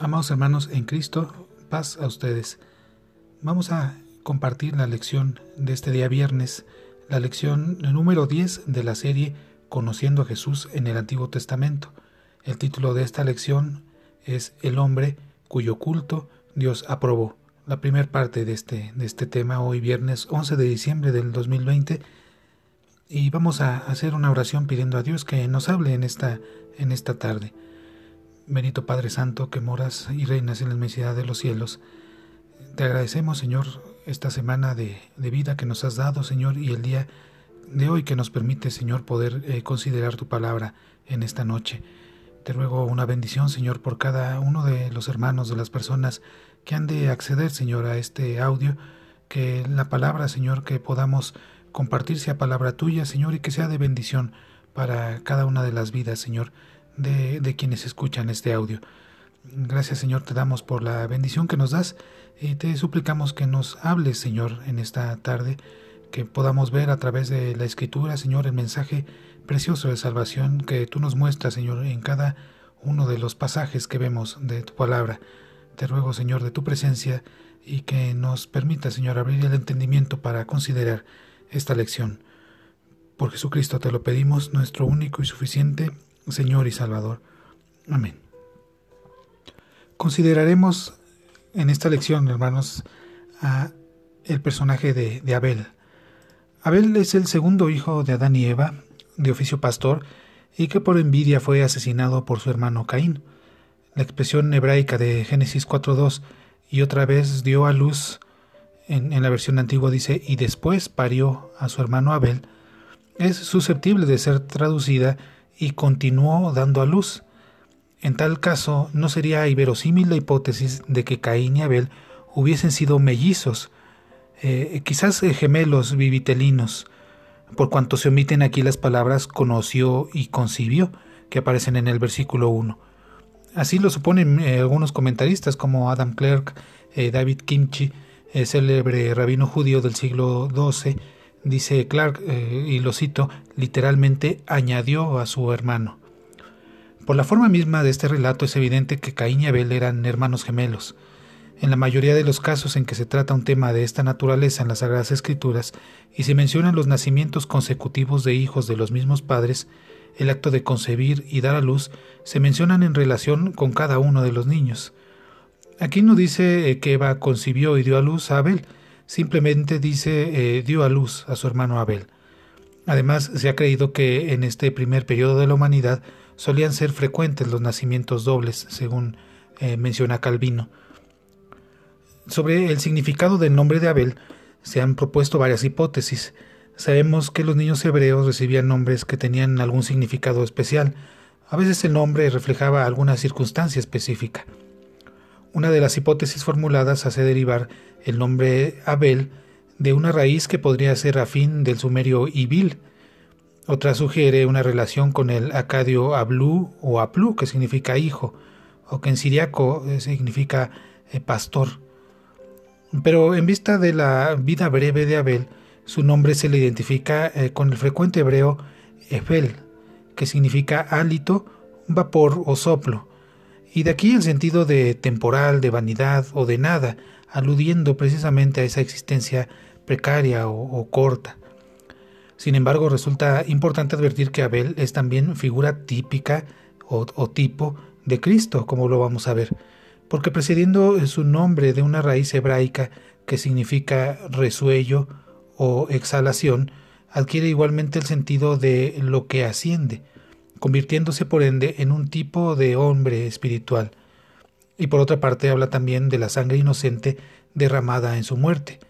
Amados hermanos en Cristo, paz a ustedes. Vamos a compartir la lección de este día viernes, la lección número 10 de la serie Conociendo a Jesús en el Antiguo Testamento. El título de esta lección es El hombre cuyo culto Dios aprobó. La primera parte de este, de este tema hoy viernes 11 de diciembre del 2020 y vamos a hacer una oración pidiendo a Dios que nos hable en esta, en esta tarde. Benito Padre Santo, que moras y reinas en la inmensidad de los cielos, te agradecemos, Señor, esta semana de, vida que nos has dado, Señor, y el día de hoy que nos permite, Señor, poder eh, considerar tu palabra en esta noche. Te ruego una bendición, Señor, por cada uno de los hermanos, de las personas que han de acceder, Señor, a este audio, que la palabra, Señor, que podamos compartir sea palabra tuya, Señor, y que sea de bendición para cada una de las vidas, Señor de, quienes escuchan este audio. Gracias Señor te damos por la bendición que nos das y te suplicamos que nos hables Señor en esta tarde, que podamos ver a través de la escritura Señor el mensaje precioso de salvación que tú nos muestras Señor en cada uno de los pasajes que vemos de tu palabra. Te ruego Señor de tu presencia y que nos permita Señor abrir el entendimiento para considerar esta lección. Por Jesucristo te lo pedimos, nuestro único y suficiente Señor y Salvador. Amén. Consideraremos en esta lección, hermanos, el personaje de, de, Abel. Abel es el segundo hijo de Adán y Eva, de oficio pastor, y que por envidia fue asesinado por su hermano Caín. La expresión hebraica de Génesis 4.2 y otra vez dio a luz, en, en la versión antigua dice, y después parió a su hermano Abel, es susceptible de ser traducida y continuó dando a luz. En tal caso, no sería inverosímil la hipótesis de que Caín y Abel hubiesen sido mellizos, eh, quizás eh, gemelos vivitelinos, por cuanto se omiten aquí las palabras conoció y concibió, que aparecen en el versículo 1. Así lo suponen eh, algunos comentaristas como Adam Clark, David Kimchi, célebre rabino judío del siglo XII, Dice Clark, eh, y lo cito, literalmente añadió a su hermano. Por la forma misma de este relato es evidente que Caín y Abel eran hermanos gemelos. En la mayoría de los casos en que se trata un tema de esta naturaleza en las Sagradas Escrituras y se mencionan los nacimientos consecutivos de hijos de los mismos padres, el acto de concebir y dar a luz se mencionan en relación con cada uno de los niños. Aquí no dice eh, que Eva concibió y dio a luz a Abel, simplemente dice eh, dio a luz a su hermano Abel. Además, se ha creído que en este primer periodo de la humanidad solían ser frecuentes los nacimientos dobles, según eh, menciona Calvino. Sobre el significado del nombre de Abel se han propuesto varias hipótesis. Sabemos que los niños hebreos recibían nombres que tenían algún significado especial. A veces el nombre reflejaba alguna circunstancia específica. Una de las hipótesis formuladas hace derivar el nombre Abel de una raíz que podría ser afín del sumerio Ibil. Otra sugiere una relación con el acadio Ablu o Aplu, que significa hijo, o que en siriaco eh, significa eh, pastor. Pero en vista de la vida breve de Abel, su nombre se le identifica eh, con el frecuente hebreo Efel, que significa hálito, vapor o soplo, y de aquí el sentido de temporal, de vanidad o de nada, aludiendo precisamente a esa existencia precaria o, corta. Sin embargo, resulta importante advertir que Abel es también figura típica o, o, tipo de Cristo, como lo vamos a ver, porque precediendo su nombre de una raíz hebraica que significa resuello o exhalación, adquiere igualmente el sentido de lo que asciende, convirtiéndose por ende en un tipo de hombre espiritual. Y por otra parte habla también de la sangre inocente derramada en su muerte.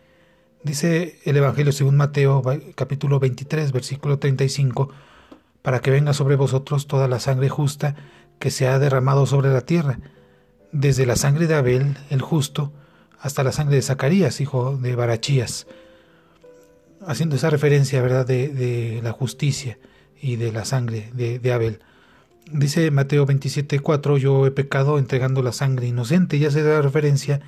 Dice el Evangelio según Mateo capítulo 23 versículo 35, para que venga sobre vosotros toda la sangre justa que se ha derramado sobre la tierra, desde la sangre de Abel, el justo, hasta la sangre de Zacarías, hijo de Barachías, haciendo esa referencia, ¿verdad?, de, de la justicia y de la sangre de, Abel. Dice Mateo 27:4, yo he pecado entregando la sangre inocente, ya se da referencia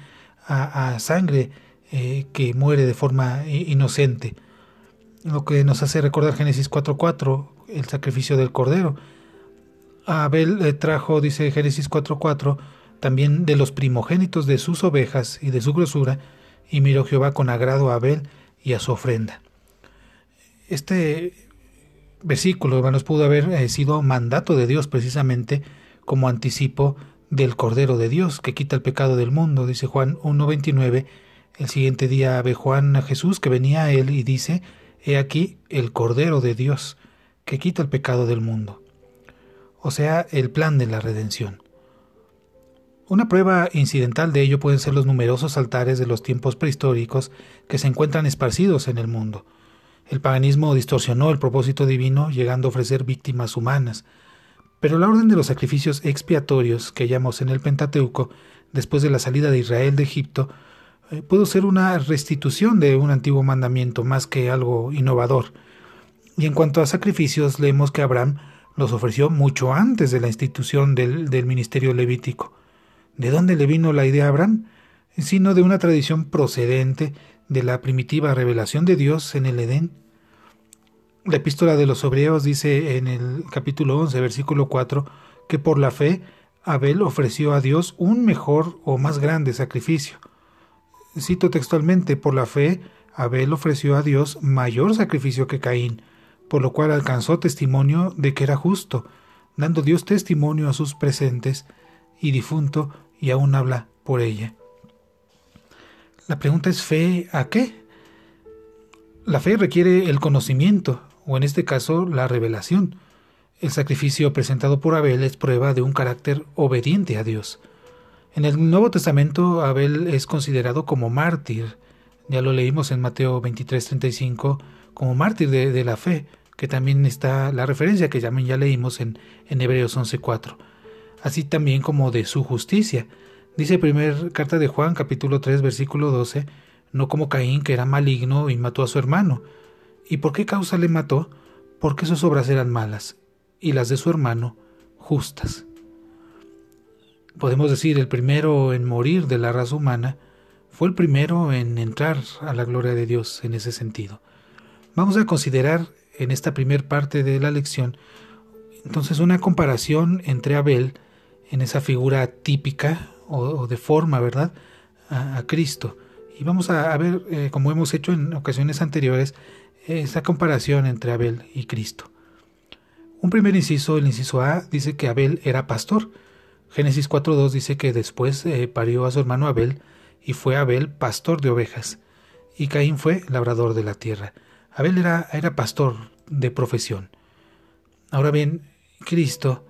a, sangre eh, que muere de forma inocente. Lo que nos hace recordar Génesis 4:4, el sacrificio del cordero. Abel trajo, dice Génesis 4:4, también de los primogénitos de sus ovejas y de su grosura, y miró Jehová con agrado a Abel y a su ofrenda. Este versículo, hermanos, pudo haber eh, sido mandato de Dios precisamente como anticipo del Cordero de Dios que quita el pecado del mundo, dice Juan 1.29. El siguiente día ve Juan a Jesús que venía a él y dice, He aquí el Cordero de Dios que quita el pecado del mundo. O sea, el plan de la redención. Una prueba incidental de ello pueden ser los numerosos altares de los tiempos prehistóricos que se encuentran esparcidos en el mundo. El paganismo distorsionó el propósito divino llegando a ofrecer víctimas humanas, pero la orden de los sacrificios expiatorios que hallamos en el Pentateuco, después de la salida de Israel de Egipto, eh, pudo ser una restitución de un antiguo mandamiento más que algo innovador. Y en cuanto a sacrificios, leemos que Abraham los ofreció mucho antes de la institución del, del ministerio levítico. ¿De dónde le vino la idea a Abraham? Sino de una tradición procedente de la primitiva revelación de Dios en el Edén la epístola de los Hebreos dice en el capítulo 11, versículo 4, que por la fe Abel ofreció a Dios un mejor o más grande sacrificio. Cito textualmente, por la fe Abel ofreció a Dios mayor sacrificio que Caín, por lo cual alcanzó testimonio de que era justo, dando Dios testimonio a sus presentes y difunto y aún habla por ella. La pregunta es fe a qué? La fe requiere el conocimiento, o en este caso la revelación. El sacrificio presentado por Abel es prueba de un carácter obediente a Dios. En el Nuevo Testamento Abel es considerado como mártir, ya lo leímos en Mateo 23:35, como mártir de, la fe, que también está la referencia que ya, leímos en, en Hebreos 11:4, así también como de su justicia. Dice primer carta de Juan capítulo 3 versículo 12, no como Caín que era maligno y mató a su hermano, ¿Y por qué causa le mató? Porque sus obras eran malas y las de su hermano justas. Podemos decir, el primero en morir de la raza humana fue el primero en entrar a la gloria de Dios en ese sentido. Vamos a considerar en esta primera parte de la lección entonces una comparación entre Abel en esa figura típica o, de forma, ¿verdad?, a, Cristo. Y vamos a, ver, eh, como hemos hecho en ocasiones anteriores, esa comparación entre Abel y Cristo. Un primer inciso, el inciso A, dice que Abel era pastor. Génesis 4.2 dice que después eh, parió a su hermano Abel y fue Abel pastor de ovejas y Caín fue labrador de la tierra. Abel era, era pastor de profesión. Ahora bien, Cristo,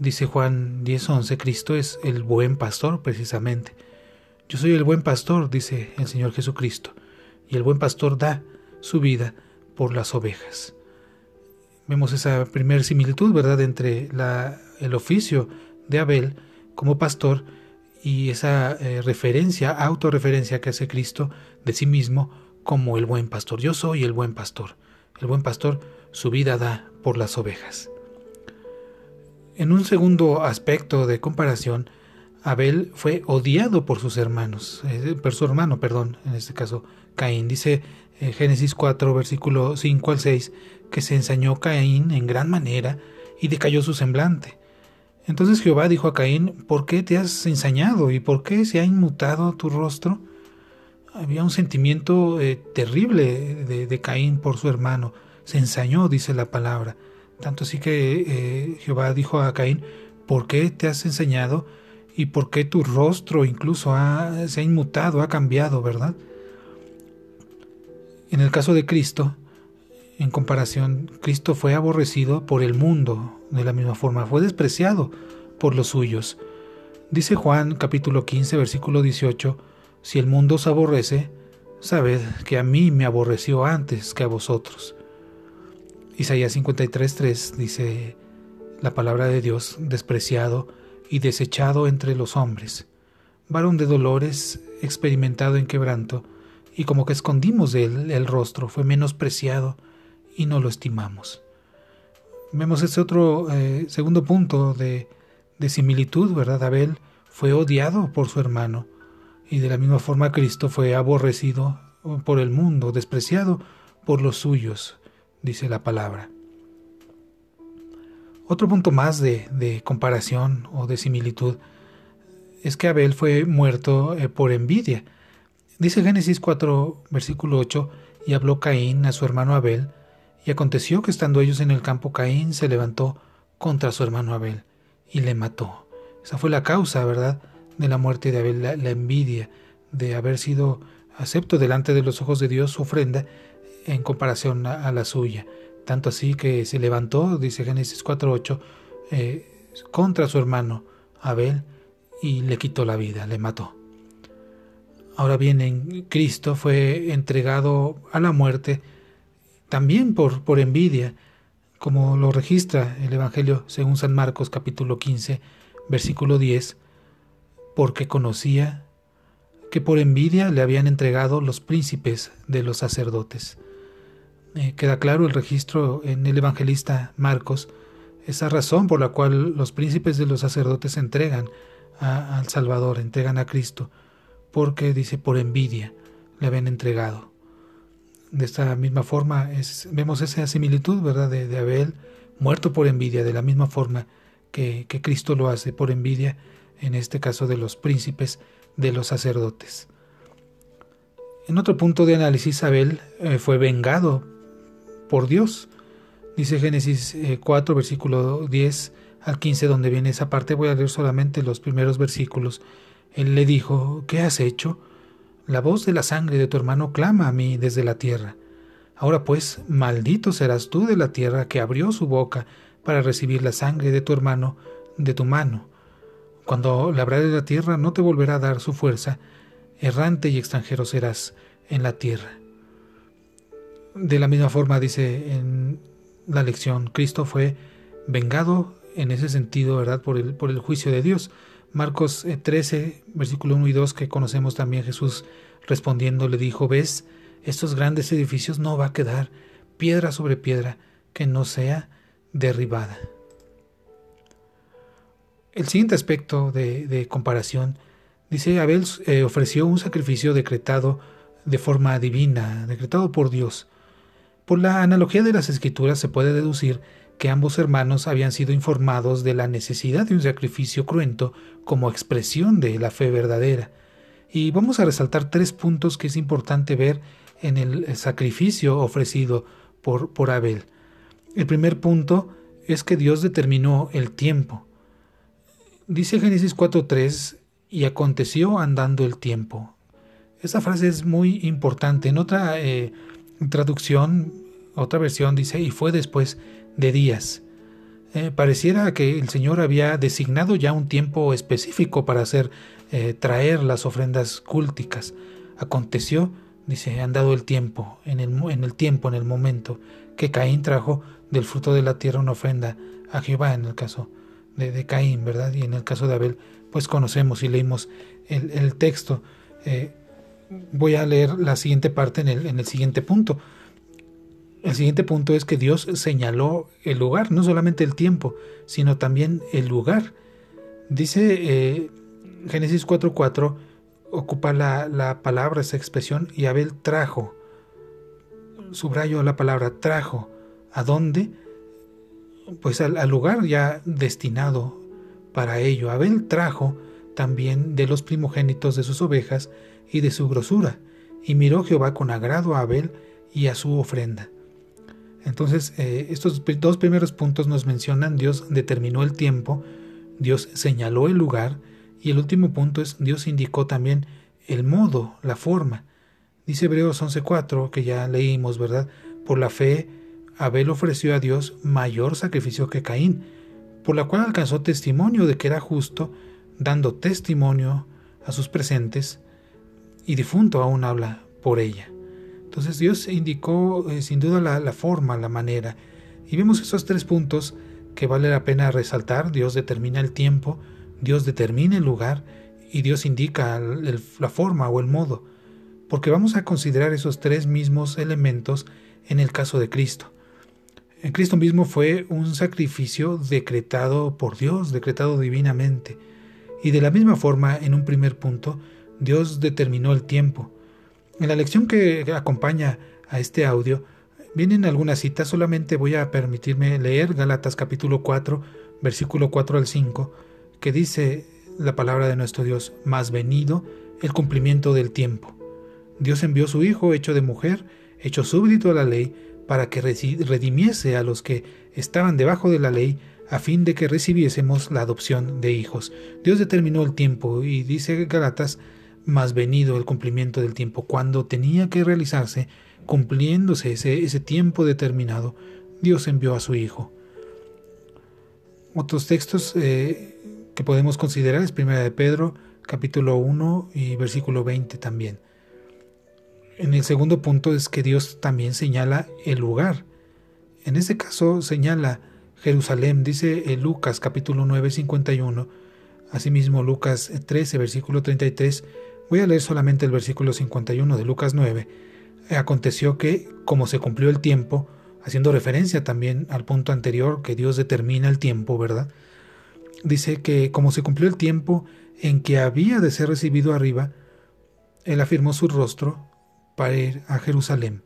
dice Juan 10.11, Cristo es el buen pastor precisamente. Yo soy el buen pastor, dice el Señor Jesucristo, y el buen pastor da su vida por las ovejas. Vemos esa primera similitud, ¿verdad?, entre la, el oficio de Abel como pastor y esa eh, referencia, autorreferencia que hace Cristo de sí mismo como el buen pastor. Yo soy el buen pastor. El buen pastor su vida da por las ovejas. En un segundo aspecto de comparación, Abel fue odiado por sus hermanos, eh, por su hermano, perdón, en este caso Caín. Dice en Génesis 4, versículo 5 al 6, que se ensañó Caín en gran manera y decayó su semblante. Entonces Jehová dijo a Caín, ¿por qué te has ensañado y por qué se ha inmutado tu rostro? Había un sentimiento eh, terrible de, Caín por su hermano. Se ensañó, dice la palabra. Tanto así que eh, Jehová dijo a Caín, ¿por qué te has ensañado y por qué tu rostro incluso se ha inmutado, ha cambiado, verdad? En el caso de Cristo, en comparación, Cristo fue aborrecido por el mundo de la misma forma, fue despreciado por los suyos. Dice Juan capítulo 15 versículo 18, si el mundo os aborrece, sabed que a mí me aborreció antes que a vosotros. Isaías 53.3 dice la palabra de Dios, despreciado y desechado entre los hombres, varón de dolores, experimentado en quebranto, y como que escondimos de él el rostro, fue menospreciado y no lo estimamos. Vemos este otro eh, segundo punto de, de similitud, ¿verdad? Abel fue odiado por su hermano y de la misma forma Cristo fue aborrecido por el mundo, despreciado por los suyos, dice la palabra. Otro punto más de, comparación o de similitud es que Abel fue muerto eh, por envidia. Dice Génesis 4, versículo 8, y habló Caín a su hermano Abel, y aconteció que estando ellos en el campo, Caín se levantó contra su hermano Abel y le mató. Esa fue la causa, ¿verdad?, de la muerte de Abel, la, envidia de haber sido acepto delante de los ojos de Dios su ofrenda en comparación a, la suya. Tanto así que se levantó, dice Génesis 4.8, eh, contra su hermano Abel y le quitó la vida, le mató. Ahora bien, en Cristo fue entregado a la muerte también por, por envidia, como lo registra el Evangelio según San Marcos capítulo 15, versículo 10, porque conocía que por envidia le habían entregado los príncipes de los sacerdotes. Eh, queda claro el registro en el evangelista Marcos, esa razón por la cual los príncipes de los sacerdotes entregan al Salvador, entregan a Cristo, porque dice por envidia le habían entregado. De esta misma forma vemos esa similitud, ¿verdad?, de, Abel muerto por envidia, de la misma forma que, Cristo lo hace por envidia, en este caso de los príncipes de los sacerdotes. En otro punto de análisis, Abel eh, fue vengado por Dios. Dice Génesis 4, eh, versículo 10 al 15, donde viene esa parte, voy a leer solamente los primeros versículos. Él le dijo, ¿qué has hecho? La voz de la sangre de tu hermano clama a mí desde la tierra. Ahora pues, maldito serás tú de la tierra que abrió su boca para recibir la sangre de tu hermano de tu mano. Cuando labrare la tierra no te volverá a dar su fuerza, errante y extranjero serás en la tierra. De la misma forma dice en la lección, Cristo fue vengado en ese sentido, ¿verdad? Por el, por el juicio de Dios. Marcos 13, eh, versículo 1 y 2, que conocemos también, Jesús respondiendo le dijo, ves, estos grandes edificios no va a quedar piedra sobre piedra que no sea derribada. El siguiente aspecto de, comparación dice, Abel eh, ofreció un sacrificio decretado de forma divina, decretado por Dios. Por la analogía de las escrituras se puede deducir que ambos hermanos habían sido informados de la necesidad de un sacrificio cruento como expresión de la fe verdadera. Y vamos a resaltar tres puntos que es importante ver en el sacrificio ofrecido por, por Abel. El primer punto es que Dios determinó el tiempo. Dice Génesis 4.3, y aconteció andando el tiempo. Esa frase es muy importante. En otra eh, traducción, otra versión dice, y fue después de días. Eh, pareciera que el Señor había designado ya un tiempo específico para hacer eh, traer las ofrendas cúlticas. Aconteció, dice, han dado el tiempo, en el, en el tiempo, en el momento, que Caín trajo del fruto de la tierra una ofrenda a Jehová en el caso de, Caín, ¿verdad? Y en el caso de Abel, pues conocemos y leímos el, texto. Eh, voy a leer la siguiente parte en el, en el siguiente punto. El siguiente punto es que Dios señaló el lugar, no solamente el tiempo, sino también el lugar. Dice eh, Génesis 4.4, ocupa la, la, palabra, esa expresión, y Abel trajo, subrayo la palabra trajo, ¿a dónde? Pues al, al lugar ya destinado para ello. Abel trajo también de los primogénitos de sus ovejas y de su grosura, y miró Jehová con agrado a Abel y a su ofrenda. Entonces, eh, estos dos primeros puntos nos mencionan, Dios determinó el tiempo, Dios señaló el lugar, y el último punto es, Dios indicó también el modo, la forma. Dice Hebreos 11.4, que ya leímos, ¿verdad? Por la fe, Abel ofreció a Dios mayor sacrificio que Caín, por la cual alcanzó testimonio de que era justo, dando testimonio a sus presentes, y difunto aún habla por ella. Entonces Dios indicó eh, sin duda la, forma, la manera. Y vemos esos tres puntos que vale la pena resaltar. Dios determina el tiempo, Dios determina el lugar y Dios indica la forma o el modo. Porque vamos a considerar esos tres mismos elementos en el caso de Cristo. En Cristo mismo fue un sacrificio decretado por Dios, decretado divinamente. Y de la misma forma, en un primer punto, Dios determinó el tiempo. En la lección que acompaña a este audio vienen algunas citas, solamente voy a permitirme leer Galatas capítulo 4, versículo 4 al 5, que dice la palabra de nuestro Dios, más venido el cumplimiento del tiempo. Dios envió su Hijo hecho de mujer, hecho súbdito a la ley, para que redimiese a los que estaban debajo de la ley, a fin de que recibiésemos la adopción de hijos. Dios determinó el tiempo y dice Galatas, más venido el cumplimiento del tiempo, cuando tenía que realizarse, cumpliéndose ese, ese tiempo determinado, Dios envió a su Hijo. Otros textos eh, que podemos considerar es Primera de Pedro, capítulo 1 y versículo 20 también. En el segundo punto es que Dios también señala el lugar. En este caso señala Jerusalén, dice en Lucas capítulo 9, 51. Asimismo Lucas 13, versículo 33. Voy a leer solamente el versículo 51 de Lucas 9. Aconteció que, como se cumplió el tiempo, haciendo referencia también al punto anterior que Dios determina el tiempo, ¿verdad? Dice que como se cumplió el tiempo en que había de ser recibido arriba, él afirmó su rostro para ir a Jerusalén,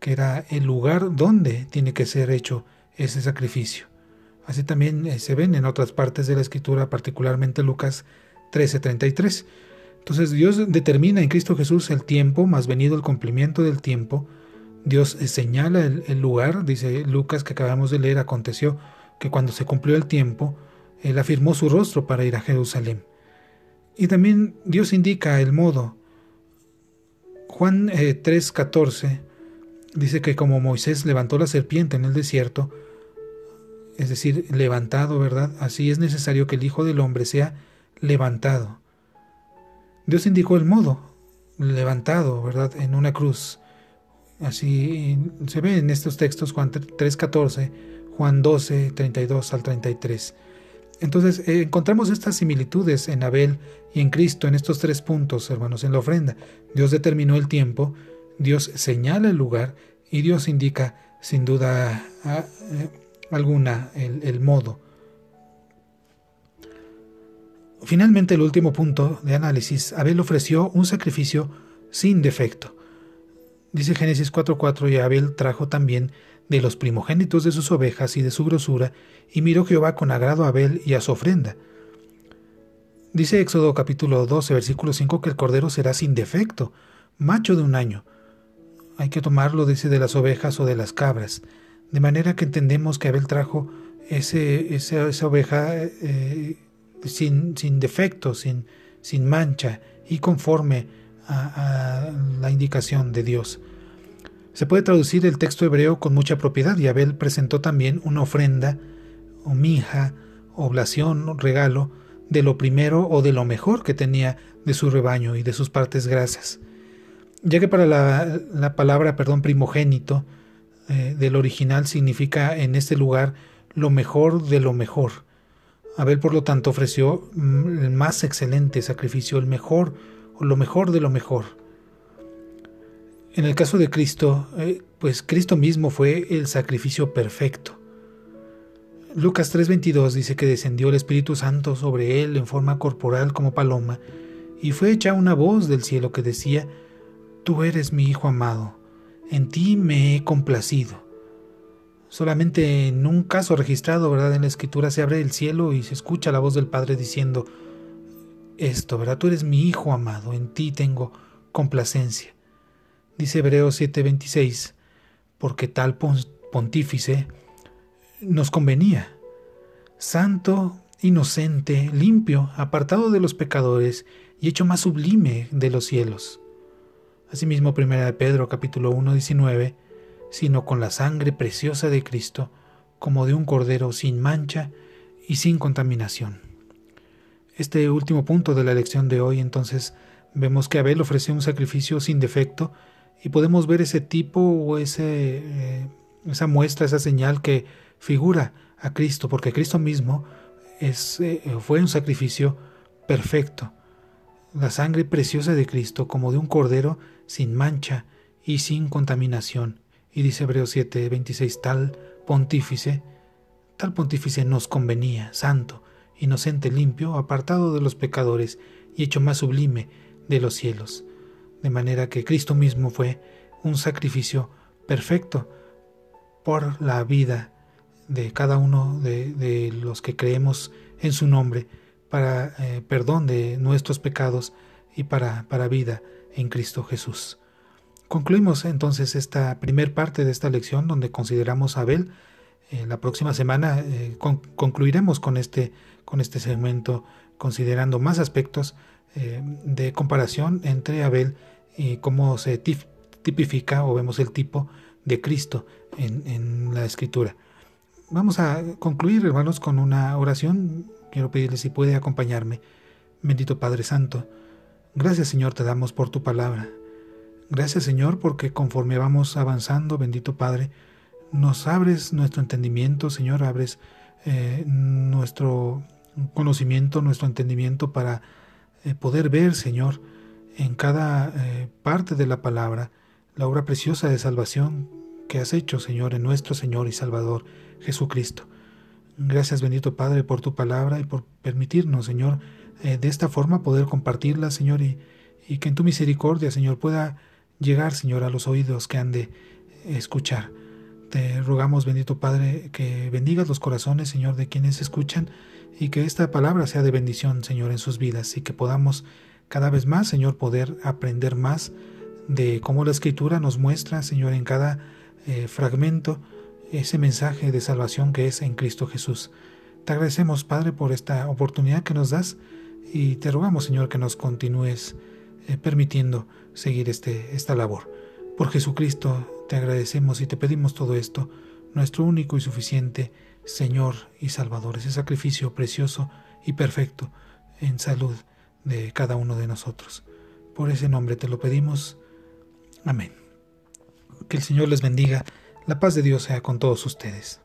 que era el lugar donde tiene que ser hecho ese sacrificio. Así también eh, se ven en otras partes de la escritura, particularmente Lucas 13:33. Entonces Dios determina en Cristo Jesús el tiempo, más venido el cumplimiento del tiempo, Dios señala el, lugar, dice Lucas que acabamos de leer, aconteció que cuando se cumplió el tiempo, él afirmó su rostro para ir a Jerusalén. Y también Dios indica el modo. Juan 3:14 eh, dice que como Moisés levantó la serpiente en el desierto, es decir, levantado, ¿verdad? Así es necesario que el Hijo del Hombre sea levantado. Dios indicó el modo, levantado, ¿verdad? En una cruz. Así se ve en estos textos Juan 3.14, Juan 12, 32 al 33. Entonces eh, encontramos estas similitudes en Abel y en Cristo en estos tres puntos, hermanos, en la ofrenda. Dios determinó el tiempo, Dios señala el lugar y Dios indica sin duda eh, alguna el, el modo. Finalmente, el último punto de análisis, Abel ofreció un sacrificio sin defecto. Dice Génesis 4:4, y Abel trajo también de los primogénitos de sus ovejas y de su grosura, y miró Jehová con agrado a Abel y a su ofrenda. Dice Éxodo capítulo 12, versículo 5, que el cordero será sin defecto, macho de un año. Hay que tomarlo, dice, de las ovejas o de las cabras. De manera que entendemos que Abel trajo ese, esa, oveja eh, sin, defecto, sin, mancha y conforme a, la indicación de Dios. Se puede traducir el texto hebreo con mucha propiedad y Abel presentó también una ofrenda, o mija, oblación, regalo, de lo primero o de lo mejor que tenía de su rebaño y de sus partes grasas. Ya que para la, palabra, perdón, primogénito eh, del original significa en este lugar lo mejor de lo mejor. Abel, por lo tanto, ofreció mm, el más excelente sacrificio, el mejor o lo mejor de lo mejor. En el caso de Cristo, eh, pues Cristo mismo fue el sacrificio perfecto. Lucas 3:22 dice que descendió el Espíritu Santo sobre él en forma corporal como paloma, y fue hecha una voz del cielo que decía, Tú eres mi Hijo amado, en ti me he complacido. Solamente en un caso registrado, ¿verdad? En la escritura se abre el cielo y se escucha la voz del Padre diciendo, esto, ¿verdad? Tú eres mi Hijo amado, en ti tengo complacencia. Dice Hebreos 7:26, porque tal pontífice nos convenía, santo, inocente, limpio, apartado de los pecadores y hecho más sublime de los cielos. Asimismo, 1 de Pedro capítulo 1, 19, sino con la sangre preciosa de Cristo, como de un cordero sin mancha y sin contaminación. Este último punto de la lección de hoy, entonces, vemos que Abel ofreció un sacrificio sin defecto y podemos ver ese tipo o ese, eh, esa muestra, esa señal que figura a Cristo, porque Cristo mismo eh, fue un sacrificio perfecto. La sangre preciosa de Cristo como de un cordero sin mancha y sin contaminación. Y dice Hebreos 7, 26, tal pontífice, tal pontífice nos convenía, santo, inocente, limpio, apartado de los pecadores y hecho más sublime de los cielos. De manera que Cristo mismo fue un sacrificio perfecto por la vida de cada uno de, los que creemos en su nombre, para eh, perdón de nuestros pecados y para, para vida en Cristo Jesús. Concluimos entonces esta primer parte de esta lección donde consideramos a Abel. Eh, la próxima semana eh, concluiremos con este, con este segmento considerando más aspectos de comparación entre Abel y cómo se tipifica o vemos el tipo de Cristo en, en la escritura. Vamos a concluir, hermanos, con una oración. Quiero pedirle si puede acompañarme. Bendito Padre Santo, gracias Señor te damos por tu palabra. Gracias Señor porque conforme vamos avanzando, bendito Padre, nos abres nuestro entendimiento, Señor, abres eh, nuestro conocimiento, nuestro entendimiento para eh, poder ver, Señor, en cada eh, parte de la palabra, la obra preciosa de salvación que has hecho, Señor, en nuestro Señor y Salvador Jesucristo. Gracias, bendito Padre, por tu palabra y por permitirnos, Señor, de esta forma poder compartirla, Señor, y, que en tu misericordia, Señor, pueda llegar, Señor, a los oídos que han de escuchar. Te rogamos, bendito Padre, que bendigas los corazones, Señor, de quienes escuchan y que esta palabra sea de bendición, Señor, en sus vidas y que podamos cada vez más, Señor, poder aprender más de cómo la Escritura nos muestra, Señor, en cada eh, fragmento ese mensaje de salvación que es en Cristo Jesús. Te agradecemos, Padre, por esta oportunidad que nos das y te rogamos, Señor, que nos continúes eh, permitiendo seguir este, esta labor. Por Jesucristo te agradecemos y te pedimos todo esto, nuestro único y suficiente Señor y Salvador, ese sacrificio precioso y perfecto en salud de cada uno de nosotros. Por ese nombre te lo pedimos. Amén. Que el Señor les bendiga. La paz de Dios sea con todos ustedes.